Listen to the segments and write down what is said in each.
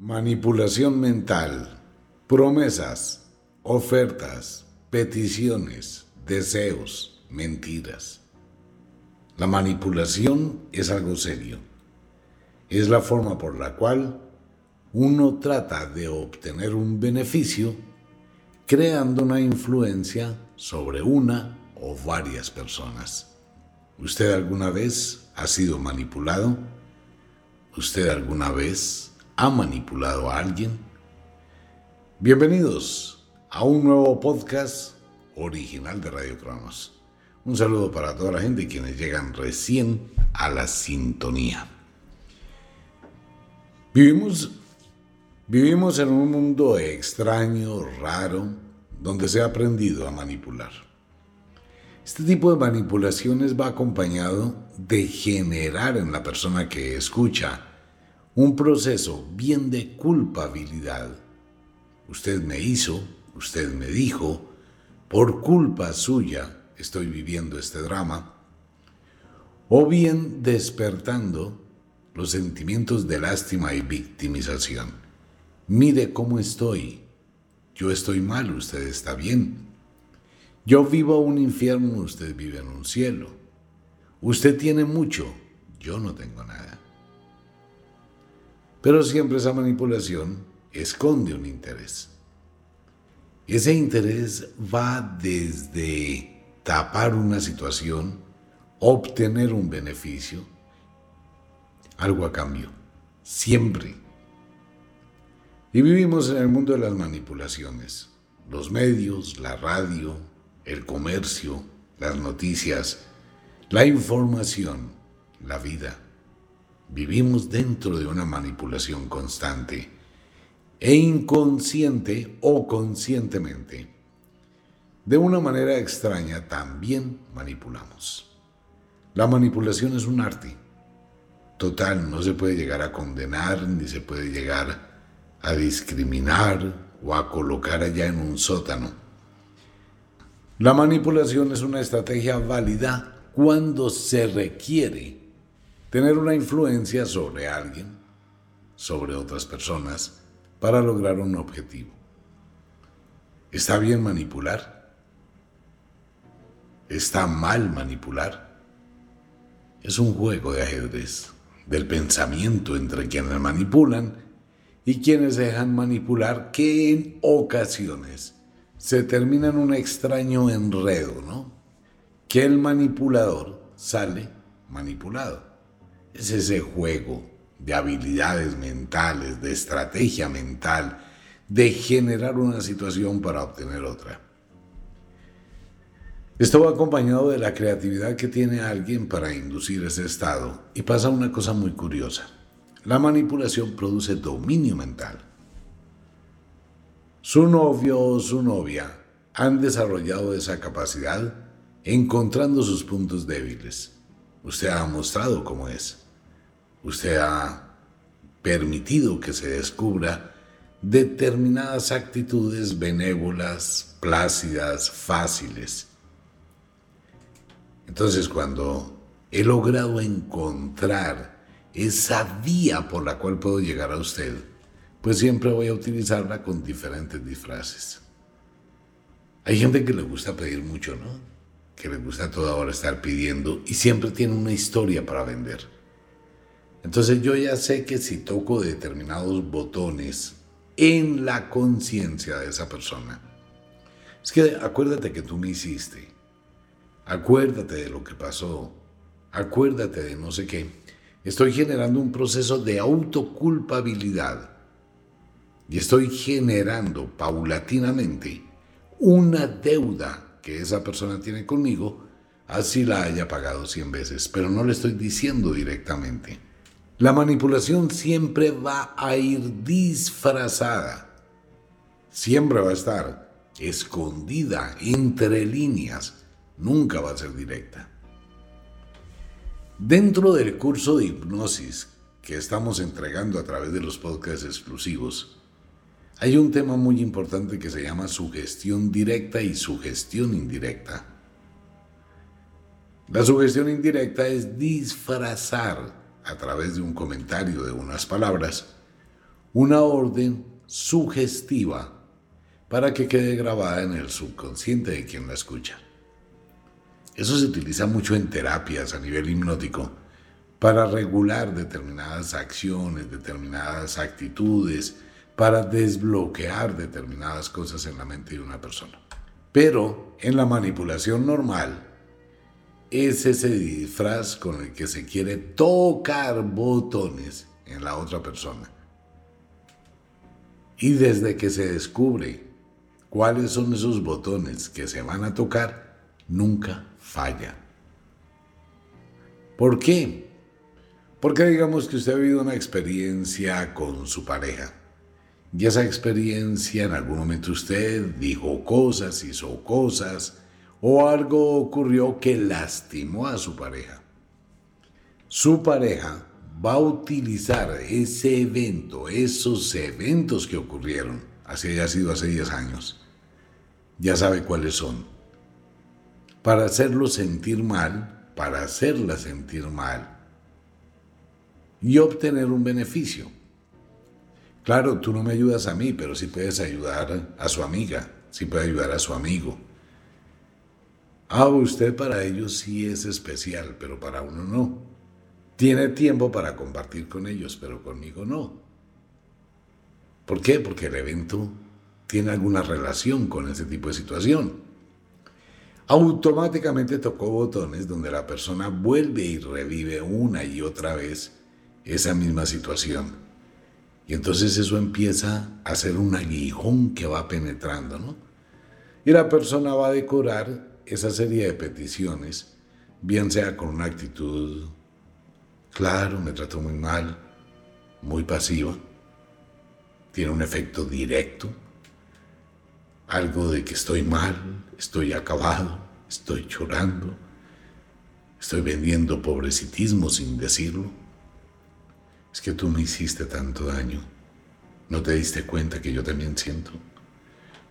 Manipulación mental, promesas, ofertas, peticiones, deseos, mentiras. La manipulación es algo serio. Es la forma por la cual uno trata de obtener un beneficio creando una influencia sobre una o varias personas. ¿Usted alguna vez ha sido manipulado? ¿Usted alguna vez ha manipulado a alguien? Bienvenidos a un nuevo podcast original de Radio Cronos. Un saludo para toda la gente quienes llegan recién a la sintonía. Vivimos, vivimos en un mundo extraño, raro, donde se ha aprendido a manipular. Este tipo de manipulaciones va acompañado de generar en la persona que escucha un proceso bien de culpabilidad. Usted me hizo, usted me dijo, por culpa suya estoy viviendo este drama, o bien despertando los sentimientos de lástima y victimización. Mire cómo estoy. Yo estoy mal, usted está bien. Yo vivo un infierno, usted vive en un cielo. Usted tiene mucho, yo no tengo nada. Pero siempre esa manipulación esconde un interés. Ese interés va desde tapar una situación, obtener un beneficio, algo a cambio, siempre. Y vivimos en el mundo de las manipulaciones, los medios, la radio, el comercio, las noticias, la información, la vida. Vivimos dentro de una manipulación constante e inconsciente o conscientemente de una manera extraña también manipulamos. La manipulación es un arte. Total, no se puede llegar a condenar ni se puede llegar a discriminar o a colocar allá en un sótano. La manipulación es una estrategia válida cuando se requiere tener una influencia sobre alguien, sobre otras personas, para lograr un objetivo. ¿Está bien manipular? está mal manipular. Es un juego de ajedrez, del pensamiento entre quienes manipulan y quienes dejan manipular, que en ocasiones se termina en un extraño enredo, ¿no? Que el manipulador sale manipulado. Es ese juego de habilidades mentales, de estrategia mental, de generar una situación para obtener otra. Esto va acompañado de la creatividad que tiene alguien para inducir ese estado. Y pasa una cosa muy curiosa. La manipulación produce dominio mental. Su novio o su novia han desarrollado esa capacidad encontrando sus puntos débiles. Usted ha mostrado cómo es. Usted ha permitido que se descubra determinadas actitudes benévolas, plácidas, fáciles entonces cuando he logrado encontrar esa vía por la cual puedo llegar a usted, pues siempre voy a utilizarla con diferentes disfraces. Hay gente que le gusta pedir mucho, ¿no? Que le gusta toda hora estar pidiendo y siempre tiene una historia para vender. Entonces yo ya sé que si toco determinados botones en la conciencia de esa persona, es que acuérdate que tú me hiciste, acuérdate de lo que pasó, acuérdate de no sé qué. Estoy generando un proceso de autoculpabilidad y estoy generando paulatinamente una deuda que esa persona tiene conmigo, así la haya pagado 100 veces, pero no le estoy diciendo directamente. La manipulación siempre va a ir disfrazada, siempre va a estar escondida entre líneas nunca va a ser directa. Dentro del curso de hipnosis que estamos entregando a través de los podcasts exclusivos, hay un tema muy importante que se llama sugestión directa y sugestión indirecta. La sugestión indirecta es disfrazar a través de un comentario de unas palabras una orden sugestiva para que quede grabada en el subconsciente de quien la escucha. Eso se utiliza mucho en terapias a nivel hipnótico para regular determinadas acciones, determinadas actitudes, para desbloquear determinadas cosas en la mente de una persona. Pero en la manipulación normal es ese disfraz con el que se quiere tocar botones en la otra persona. Y desde que se descubre cuáles son esos botones que se van a tocar, nunca falla. ¿Por qué? Porque digamos que usted ha vivido una experiencia con su pareja. Y esa experiencia en algún momento usted dijo cosas, hizo cosas, o algo ocurrió que lastimó a su pareja. Su pareja va a utilizar ese evento, esos eventos que ocurrieron, así haya sido hace 10 años, ya sabe cuáles son, para hacerlo sentir mal, para hacerla sentir mal y obtener un beneficio. Claro, tú no me ayudas a mí, pero sí puedes ayudar a su amiga, sí puede ayudar a su amigo. Ah, usted para ellos sí es especial, pero para uno no. Tiene tiempo para compartir con ellos, pero conmigo no. ¿Por qué? Porque el evento tiene alguna relación con ese tipo de situación. Automáticamente tocó botones donde la persona vuelve y revive una y otra vez esa misma situación. Y entonces eso empieza a ser un aguijón que va penetrando, ¿no? Y la persona va a decorar esa serie de peticiones, bien sea con una actitud Claro, me trató muy mal, muy pasiva. Tiene un efecto directo. Algo de que estoy mal, estoy acabado, estoy llorando, estoy vendiendo pobrecitismo sin decirlo. Es que tú me hiciste tanto daño. ¿No te diste cuenta que yo también siento?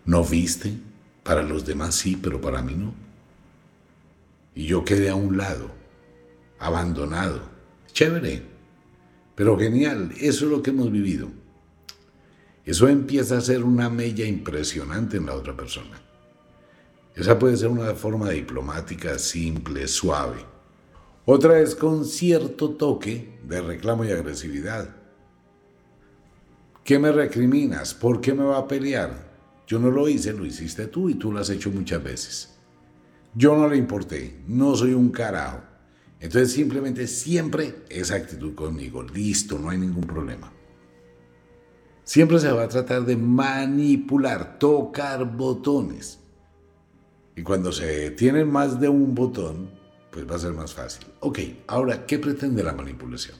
¿No viste? Para los demás sí, pero para mí no. Y yo quedé a un lado, abandonado Chévere, pero genial, eso es lo que hemos vivido. Eso empieza a ser una mella impresionante en la otra persona. Esa puede ser una forma diplomática simple, suave. Otra es con cierto toque de reclamo y agresividad. ¿Qué me recriminas? ¿Por qué me va a pelear? Yo no lo hice, lo hiciste tú y tú lo has hecho muchas veces. Yo no le importé, no soy un carajo. Entonces simplemente siempre esa actitud conmigo, listo, no hay ningún problema. Siempre se va a tratar de manipular, tocar botones. Y cuando se tienen más de un botón, pues va a ser más fácil. Ok, ahora, ¿qué pretende la manipulación?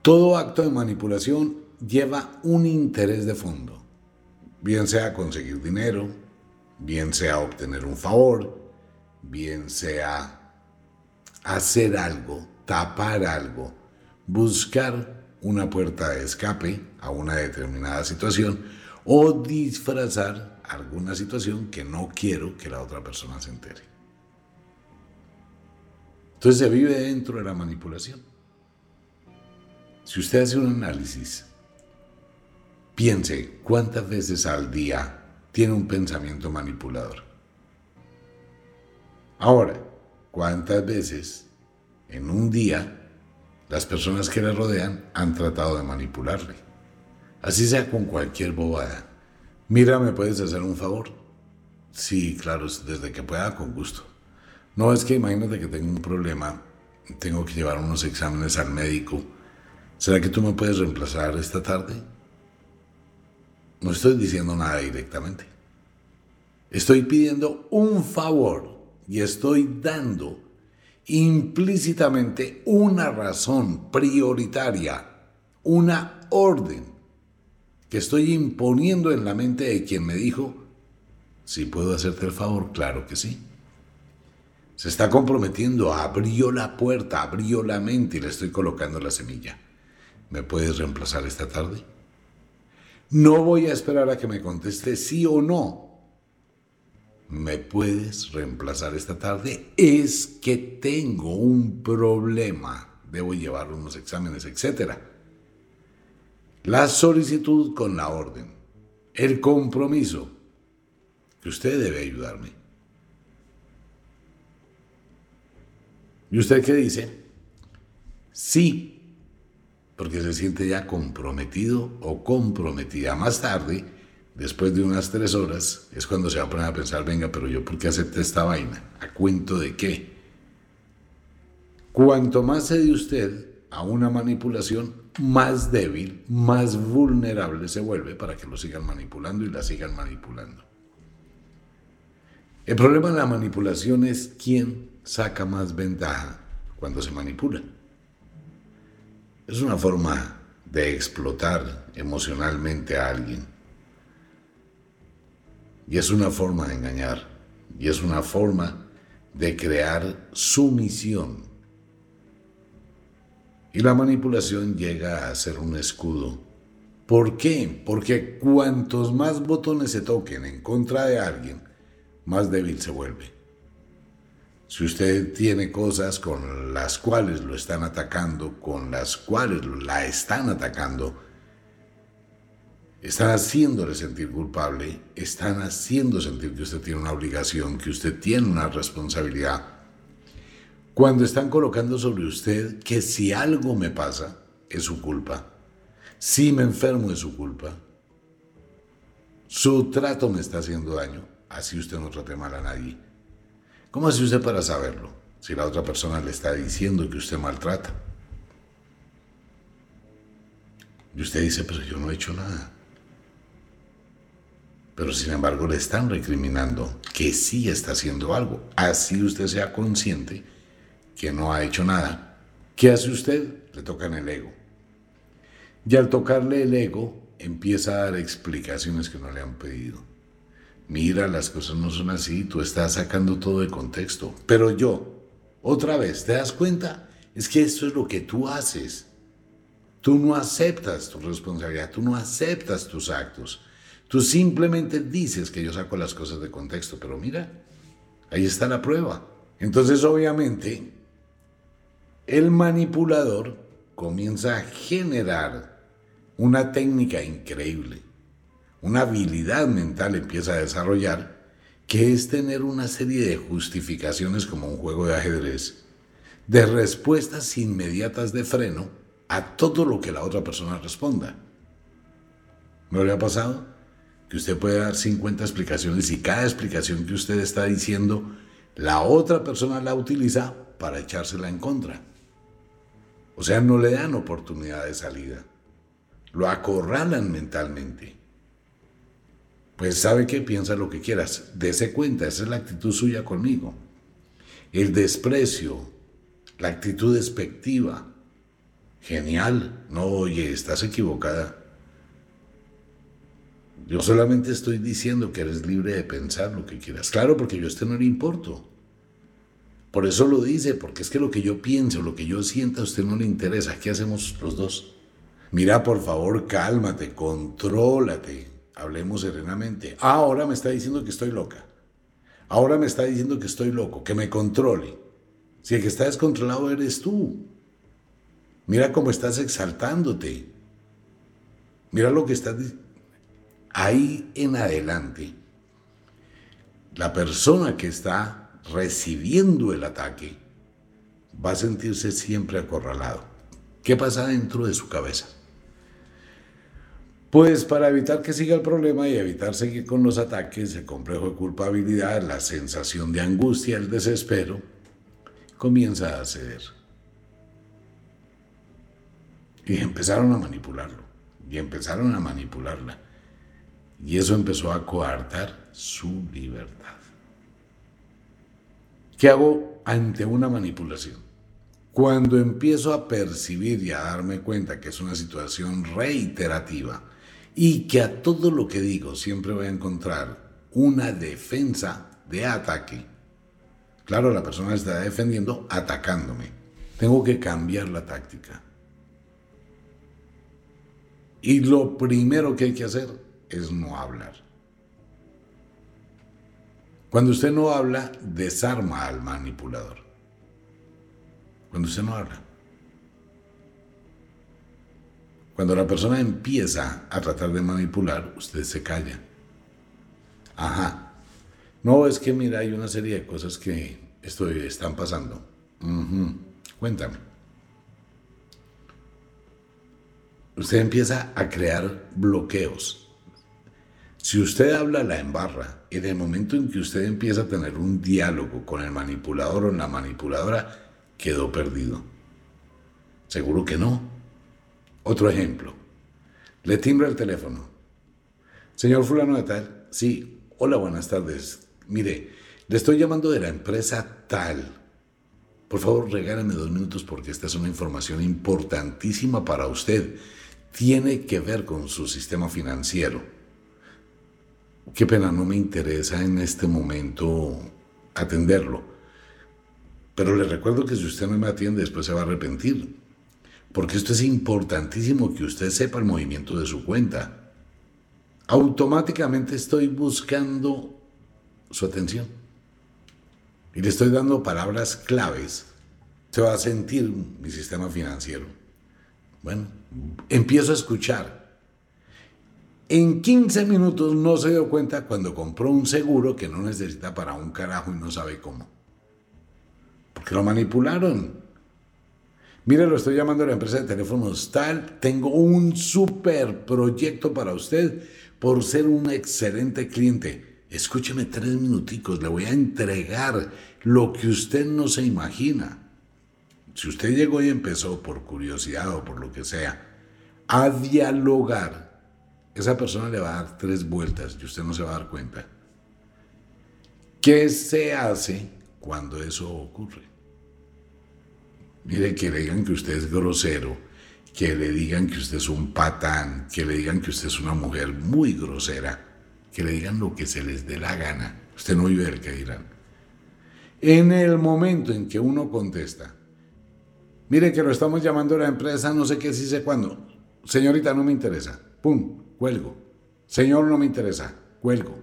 Todo acto de manipulación lleva un interés de fondo, bien sea conseguir dinero, bien sea obtener un favor, bien sea hacer algo, tapar algo, buscar una puerta de escape a una determinada situación o disfrazar alguna situación que no quiero que la otra persona se entere. Entonces se vive dentro de la manipulación. Si usted hace un análisis, piense cuántas veces al día tiene un pensamiento manipulador. Ahora, ¿Cuántas veces en un día las personas que le rodean han tratado de manipularle? Así sea con cualquier bobada. Mira, ¿me puedes hacer un favor? Sí, claro, desde que pueda, con gusto. No es que imagínate que tengo un problema, tengo que llevar unos exámenes al médico. ¿Será que tú me puedes reemplazar esta tarde? No estoy diciendo nada directamente. Estoy pidiendo un favor y estoy dando implícitamente una razón prioritaria, una orden que estoy imponiendo en la mente de quien me dijo, si puedo hacerte el favor, claro que sí. Se está comprometiendo, abrió la puerta, abrió la mente y le estoy colocando la semilla. ¿Me puedes reemplazar esta tarde? No voy a esperar a que me conteste sí o no. ¿me puedes reemplazar esta tarde? Es que tengo un problema, debo llevar unos exámenes, etc. la solicitud con la orden, el compromiso, que usted debe ayudarme. ¿Y usted qué dice? Sí, porque se siente ya comprometido o comprometida. Más tarde, después de unas tres horas, es cuando se va a poner a pensar, venga, pero yo por qué acepté esta vaina? ¿A cuento de qué? Cuanto más se de usted a una manipulación, más débil, más vulnerable se vuelve para que lo sigan manipulando y la sigan manipulando. El problema de la manipulación es quién saca más ventaja cuando se manipula. Es una forma de explotar emocionalmente a alguien. Y es una forma de engañar. Y es una forma de crear sumisión. Y la manipulación llega a ser un escudo. ¿Por qué? Porque cuantos más botones se toquen en contra de alguien, más débil se vuelve. Si usted tiene cosas con las cuales lo están atacando, con las cuales la están atacando, están haciéndole sentir culpable, están haciendo sentir que usted tiene una obligación, que usted tiene una responsabilidad. Cuando están colocando sobre usted que si algo me pasa, es su culpa. Si me enfermo, es su culpa. Su trato me está haciendo daño. Así usted no trate mal a nadie. ¿Cómo hace usted para saberlo? Si la otra persona le está diciendo que usted maltrata. Y usted dice, pero yo no he hecho nada. Pero sin embargo le están recriminando que sí está haciendo algo. Así usted sea consciente que no ha hecho nada. ¿Qué hace usted? Le toca en el ego. Y al tocarle el ego, empieza a dar explicaciones que no le han pedido mira, las cosas no son así, tú estás sacando todo de contexto. Pero yo, otra vez, ¿te das cuenta? Es que esto es lo que tú haces. Tú no aceptas tu responsabilidad, tú no aceptas tus actos. Tú simplemente dices que yo saco las cosas de contexto, pero mira, ahí está la prueba. Entonces, obviamente, el manipulador comienza a generar una técnica increíble una habilidad mental empieza a desarrollar, que es tener una serie de justificaciones como un juego de ajedrez, de respuestas inmediatas de freno a todo lo que la otra persona responda. ¿No le ha pasado? Que usted puede dar 50 explicaciones y cada explicación que usted está diciendo, la otra persona la utiliza para echársela en contra. O sea, no le dan oportunidad de salida. Lo acorralan mentalmente. Pues sabe que piensa lo que quieras. Dese cuenta, esa es la actitud suya conmigo. El desprecio, la actitud despectiva. Genial. No, oye, estás equivocada. Yo solamente estoy diciendo que eres libre de pensar lo que quieras. Claro, porque yo a usted no le importo. Por eso lo dice, porque es que lo que yo pienso, lo que yo sienta a usted no le interesa. ¿Qué hacemos los dos? Mira, por favor, cálmate, contrólate. Hablemos serenamente. Ahora me está diciendo que estoy loca. Ahora me está diciendo que estoy loco, que me controle. Si el que está descontrolado eres tú. Mira cómo estás exaltándote. Mira lo que estás ahí en adelante. La persona que está recibiendo el ataque va a sentirse siempre acorralado. ¿Qué pasa dentro de su cabeza? Pues para evitar que siga el problema y evitar seguir con los ataques, el complejo de culpabilidad, la sensación de angustia, el desespero, comienza a ceder. Y empezaron a manipularlo, y empezaron a manipularla. Y eso empezó a coartar su libertad. ¿Qué hago ante una manipulación? Cuando empiezo a percibir y a darme cuenta que es una situación reiterativa, y que a todo lo que digo siempre voy a encontrar una defensa de ataque. Claro, la persona está defendiendo atacándome. Tengo que cambiar la táctica. Y lo primero que hay que hacer es no hablar. Cuando usted no habla, desarma al manipulador. Cuando usted no habla. Cuando la persona empieza a tratar de manipular, usted se calla. Ajá. No, es que mira, hay una serie de cosas que están pasando. Cuéntame. Usted empieza a crear bloqueos. Si usted habla la embarra, en el momento en que usted empieza a tener un diálogo con el manipulador o la manipuladora, quedó perdido. Seguro que no. Otro ejemplo. Le timbra el teléfono. Señor fulano de tal, sí, hola, buenas tardes. Mire, le estoy llamando de la empresa tal. Por favor, regálame dos minutos porque esta es una información importantísima para usted. Tiene que ver con su sistema financiero. Qué pena, no me interesa en este momento atenderlo. Pero le recuerdo que si usted no me atiende, después se va a arrepentir porque esto es importantísimo que usted sepa el movimiento de su cuenta. Automáticamente estoy buscando su atención y le estoy dando palabras claves. Se va a sentir mi sistema financiero. Bueno, empiezo a escuchar. En 15 minutos no se dio cuenta cuando compró un seguro que no necesita para un carajo y no sabe cómo. Porque lo manipularon. Mire, lo estoy llamando a la empresa de teléfonos tal. Tengo un super proyecto para usted por ser un excelente cliente. Escúcheme tres minuticos, le voy a entregar lo que usted no se imagina. Si usted llegó y empezó por curiosidad o por lo que sea a dialogar, esa persona le va a dar tres vueltas y usted no se va a dar cuenta. ¿Qué se hace cuando eso ocurre? Mire, que le digan que usted es grosero, que le digan que usted es un patán, que le digan que usted es una mujer muy grosera, que le digan lo que se les dé la gana. Usted no vive el que dirán. En el momento en que uno contesta, mire que lo estamos llamando a la empresa, no sé qué, si sé cuándo. Señorita, no me interesa. Pum, cuelgo. Señor, no me interesa. Cuelgo.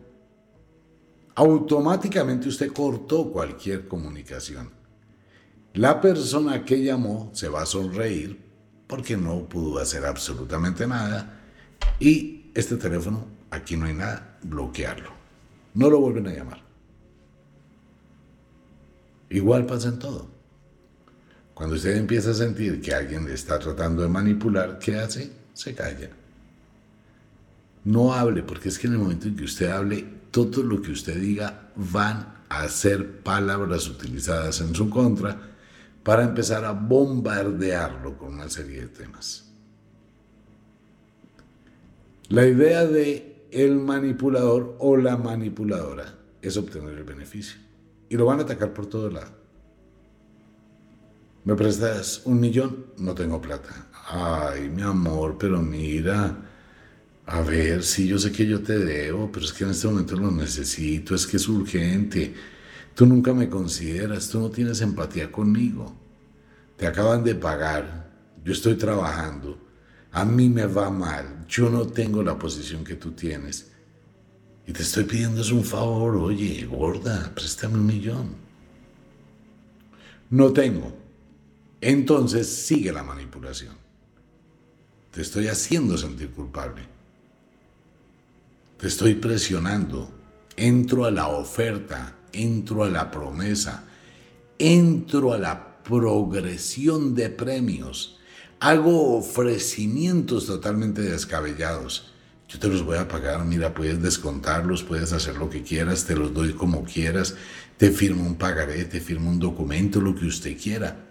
Automáticamente usted cortó cualquier comunicación. La persona que llamó se va a sonreír porque no pudo hacer absolutamente nada y este teléfono, aquí no hay nada, bloquearlo. No lo vuelven a llamar. Igual pasa en todo. Cuando usted empieza a sentir que alguien le está tratando de manipular, ¿qué hace? Se calla. No hable, porque es que en el momento en que usted hable, todo lo que usted diga van a ser palabras utilizadas en su contra para empezar a bombardearlo con una serie de temas. La idea de el manipulador o la manipuladora es obtener el beneficio. Y lo van a atacar por todo lado. ¿Me prestas un millón? No tengo plata. Ay, mi amor, pero mira, a ver, sí, yo sé que yo te debo, pero es que en este momento lo necesito, es que es urgente. Tú nunca me consideras, tú no tienes empatía conmigo. Te acaban de pagar, yo estoy trabajando, a mí me va mal, yo no tengo la posición que tú tienes. Y te estoy pidiendo es un favor, oye, gorda, préstame un millón. No tengo. Entonces sigue la manipulación. Te estoy haciendo sentir culpable. Te estoy presionando. Entro a la oferta entro a la promesa, entro a la progresión de premios, hago ofrecimientos totalmente descabellados. Yo te los voy a pagar, mira, puedes descontarlos, puedes hacer lo que quieras, te los doy como quieras, te firmo un pagaré, te firmo un documento, lo que usted quiera.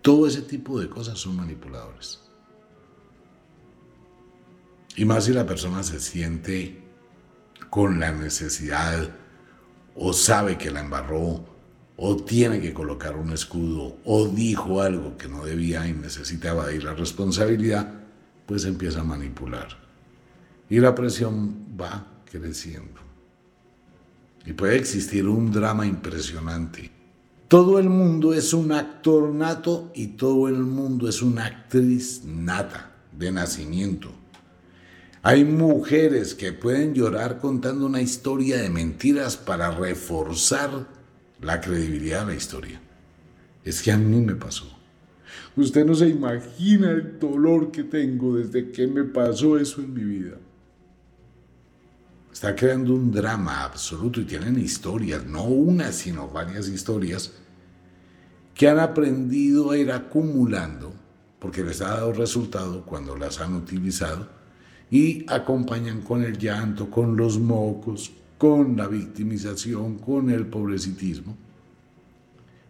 Todo ese tipo de cosas son manipuladores. Y más si la persona se siente con la necesidad o sabe que la embarró, o tiene que colocar un escudo, o dijo algo que no debía y necesita evadir la responsabilidad, pues empieza a manipular. Y la presión va creciendo. Y puede existir un drama impresionante. Todo el mundo es un actor nato y todo el mundo es una actriz nata de nacimiento. Hay mujeres que pueden llorar contando una historia de mentiras para reforzar la credibilidad de la historia. Es que a mí me pasó. Usted no se imagina el dolor que tengo desde que me pasó eso en mi vida. Está creando un drama absoluto y tienen historias, no una, sino varias historias, que han aprendido a ir acumulando, porque les ha dado resultado cuando las han utilizado, y acompañan con el llanto, con los mocos, con la victimización, con el pobrecitismo,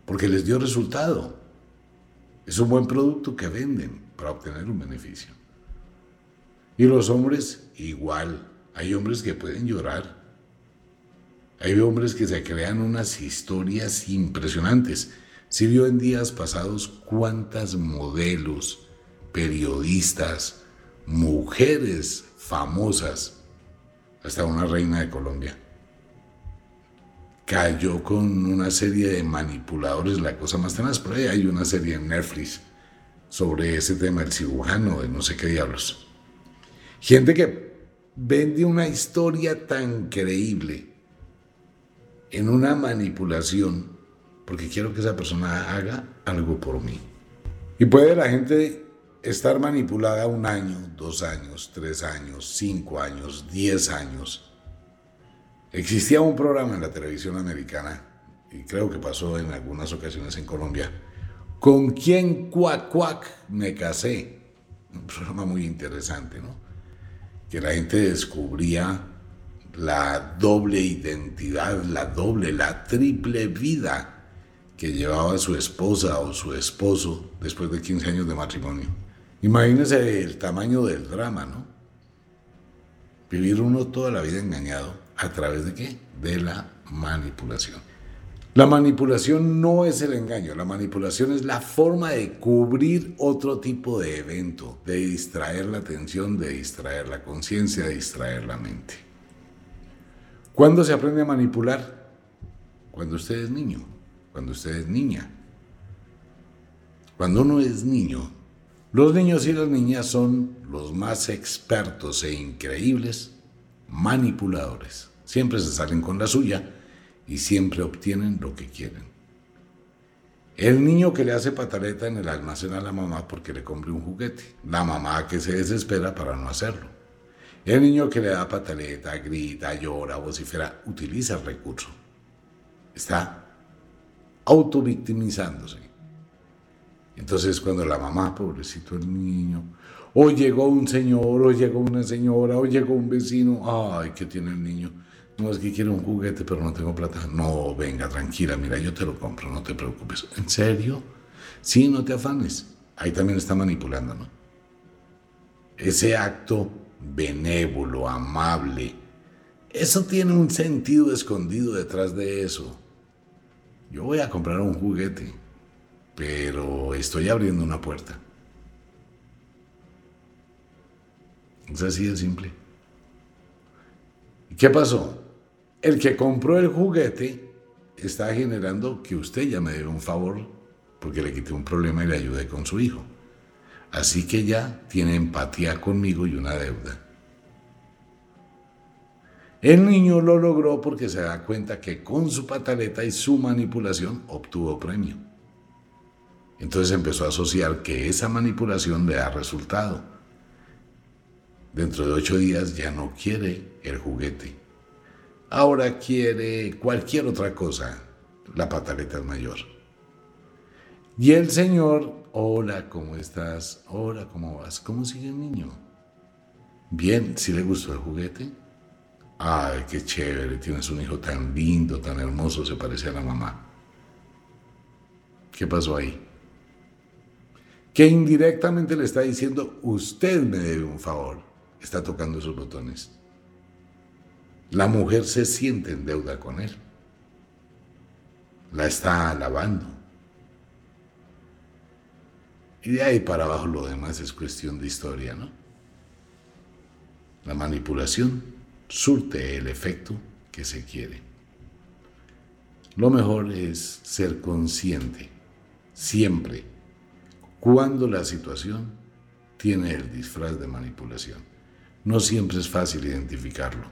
porque les dio resultado. Es un buen producto que venden para obtener un beneficio. Y los hombres igual. Hay hombres que pueden llorar. Hay hombres que se crean unas historias impresionantes. Si vio en días pasados cuántas modelos, periodistas, mujeres famosas, hasta una reina de Colombia, cayó con una serie de manipuladores, la cosa más tenaz. Por ahí hay una serie en Netflix sobre ese tema, el cirujano de no sé qué diablos. Gente que vende una historia tan creíble en una manipulación porque quiero que esa persona haga algo por mí. Y puede la gente estar manipulada un año, dos años, tres años, cinco años, diez años Existía un programa en la televisión americana, y creo que pasó en algunas ocasiones en Colombia, ¿Con quién cuac cuac me casé? Un programa muy interesante, ¿no? Que la gente descubría la doble identidad, la doble, la triple vida que llevaba su esposa o su esposo después de 15 años de matrimonio. Imagínense el tamaño del drama, ¿no? Vivir uno toda la vida engañado ¿A través de qué? De la manipulación. La manipulación no es el engaño, la manipulación es la forma de cubrir otro tipo de evento, de distraer la atención, de distraer la conciencia, de distraer la mente. ¿Cuándo se aprende a manipular? Cuando usted es niño, cuando usted es niña. Cuando uno es niño, los niños y las niñas son los más expertos e increíbles manipuladores. Siempre se salen con la suya y siempre obtienen lo que quieren. El niño que le hace pataleta en el almacén a la mamá porque le compre un juguete. La mamá que se desespera para no hacerlo. El niño que le da pataleta, grita, llora, vocifera, utiliza el recurso. Está autovictimizándose. Entonces cuando la mamá, pobrecito el niño, o llegó un señor, o llegó una señora, o llegó un vecino. Ay, ¿qué tiene el niño? No es que quiere un juguete, pero no tengo plata. No, venga, tranquila, mira, yo te lo compro, no te preocupes. ¿En serio? Sí, no te afanes. Ahí también está manipulando, ¿no? Ese acto benévolo, amable, eso tiene un sentido escondido detrás de eso. Yo voy a comprar un juguete, pero estoy abriendo una puerta. Es así de simple. ¿Qué pasó? El que compró el juguete está generando que usted ya me debe un favor porque le quité un problema y le ayudé con su hijo. Así que ya tiene empatía conmigo y una deuda. El niño lo logró porque se da cuenta que con su pataleta y su manipulación obtuvo premio. Entonces empezó a asociar que esa manipulación le da resultado Dentro de ocho días ya no quiere el juguete. Ahora quiere cualquier otra cosa. La pataleta es mayor. Y el Señor, hola, ¿cómo estás? Hola, ¿cómo vas? ¿Cómo sigue el niño? Bien, si le gustó el juguete. Ay, qué chévere, tienes un hijo tan lindo, tan hermoso, se parece a la mamá. ¿Qué pasó ahí? Que indirectamente le está diciendo, usted me debe un favor está tocando esos botones. La mujer se siente en deuda con él. La está alabando. Y de ahí para abajo lo demás es cuestión de historia, ¿no? La manipulación surte el efecto que se quiere. Lo mejor es ser consciente, siempre, cuando la situación tiene el disfraz de manipulación. No siempre es fácil identificarlo.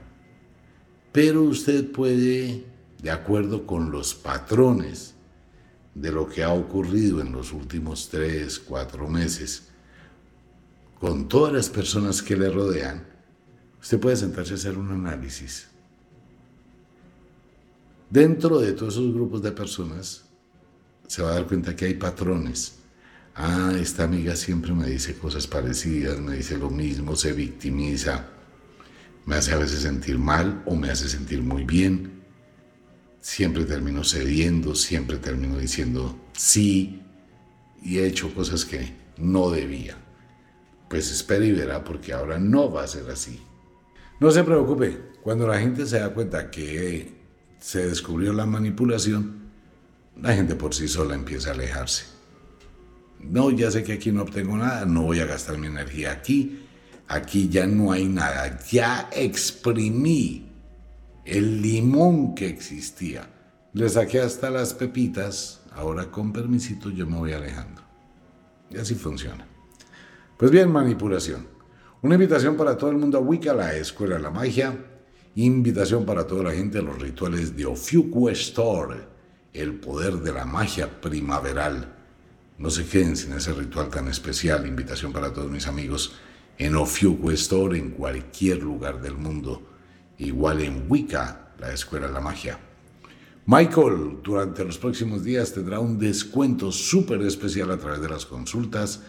Pero usted puede, de acuerdo con los patrones de lo que ha ocurrido en los últimos tres, cuatro meses con todas las personas que le rodean, usted puede sentarse a hacer un análisis. Dentro de todos esos grupos de personas, se va a dar cuenta que hay patrones. Ah, esta amiga siempre me dice cosas parecidas, me dice lo mismo, se victimiza, me hace a veces sentir mal o me hace sentir muy bien. Siempre termino cediendo, siempre termino diciendo sí y he hecho cosas que no debía. Pues espera y verá porque ahora no va a ser así. No se preocupe, cuando la gente se da cuenta que se descubrió la manipulación, la gente por sí sola empieza a alejarse. No, ya sé que aquí no obtengo nada, no voy a gastar mi energía aquí, aquí ya no hay nada, ya exprimí el limón que existía, le saqué hasta las pepitas, ahora con permisito yo me voy alejando. Y así funciona. Pues bien, manipulación. Una invitación para todo el mundo a Wicca, la Escuela de la Magia. Invitación para toda la gente a los rituales de Ofiuku Store, el poder de la magia primaveral. No se queden sin ese ritual tan especial. Invitación para todos mis amigos en Ofiuku Store, en cualquier lugar del mundo. Igual en Wicca, la Escuela de la Magia. Michael, durante los próximos días tendrá un descuento súper especial a través de las consultas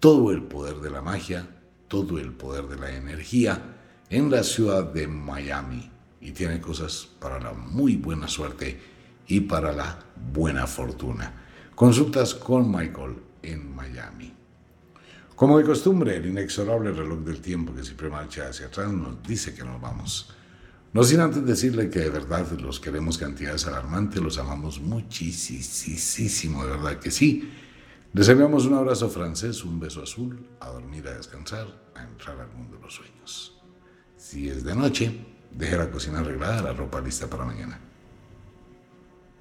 todo el poder de la magia, todo el poder de la energía en la ciudad de Miami y tiene cosas para la muy buena suerte y para la buena fortuna. Consultas con Michael en Miami. Como de costumbre, el inexorable reloj del tiempo que siempre marcha hacia atrás nos dice que nos vamos. No sin antes decirle que de verdad los queremos cantidades alarmantes, los amamos muchísimo, de verdad que sí. Les enviamos un abrazo francés, un beso azul, a dormir, a descansar, a entrar al mundo de los sueños. Si es de noche, deje la cocina arreglada, la ropa lista para mañana.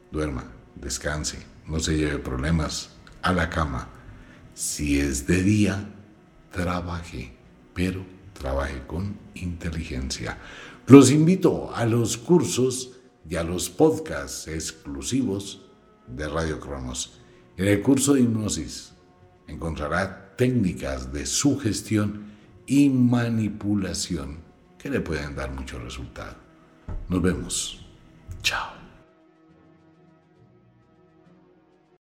Duerma, descanse, no se lleve problemas a la cama. Si es de día, trabaje, pero trabaje con inteligencia. Los invito a los cursos y a los podcasts exclusivos de Radio Cronos. En el curso de hipnosis encontrará técnicas de sugestión y manipulación que le pueden dar mucho resultado. Nos vemos. Chao.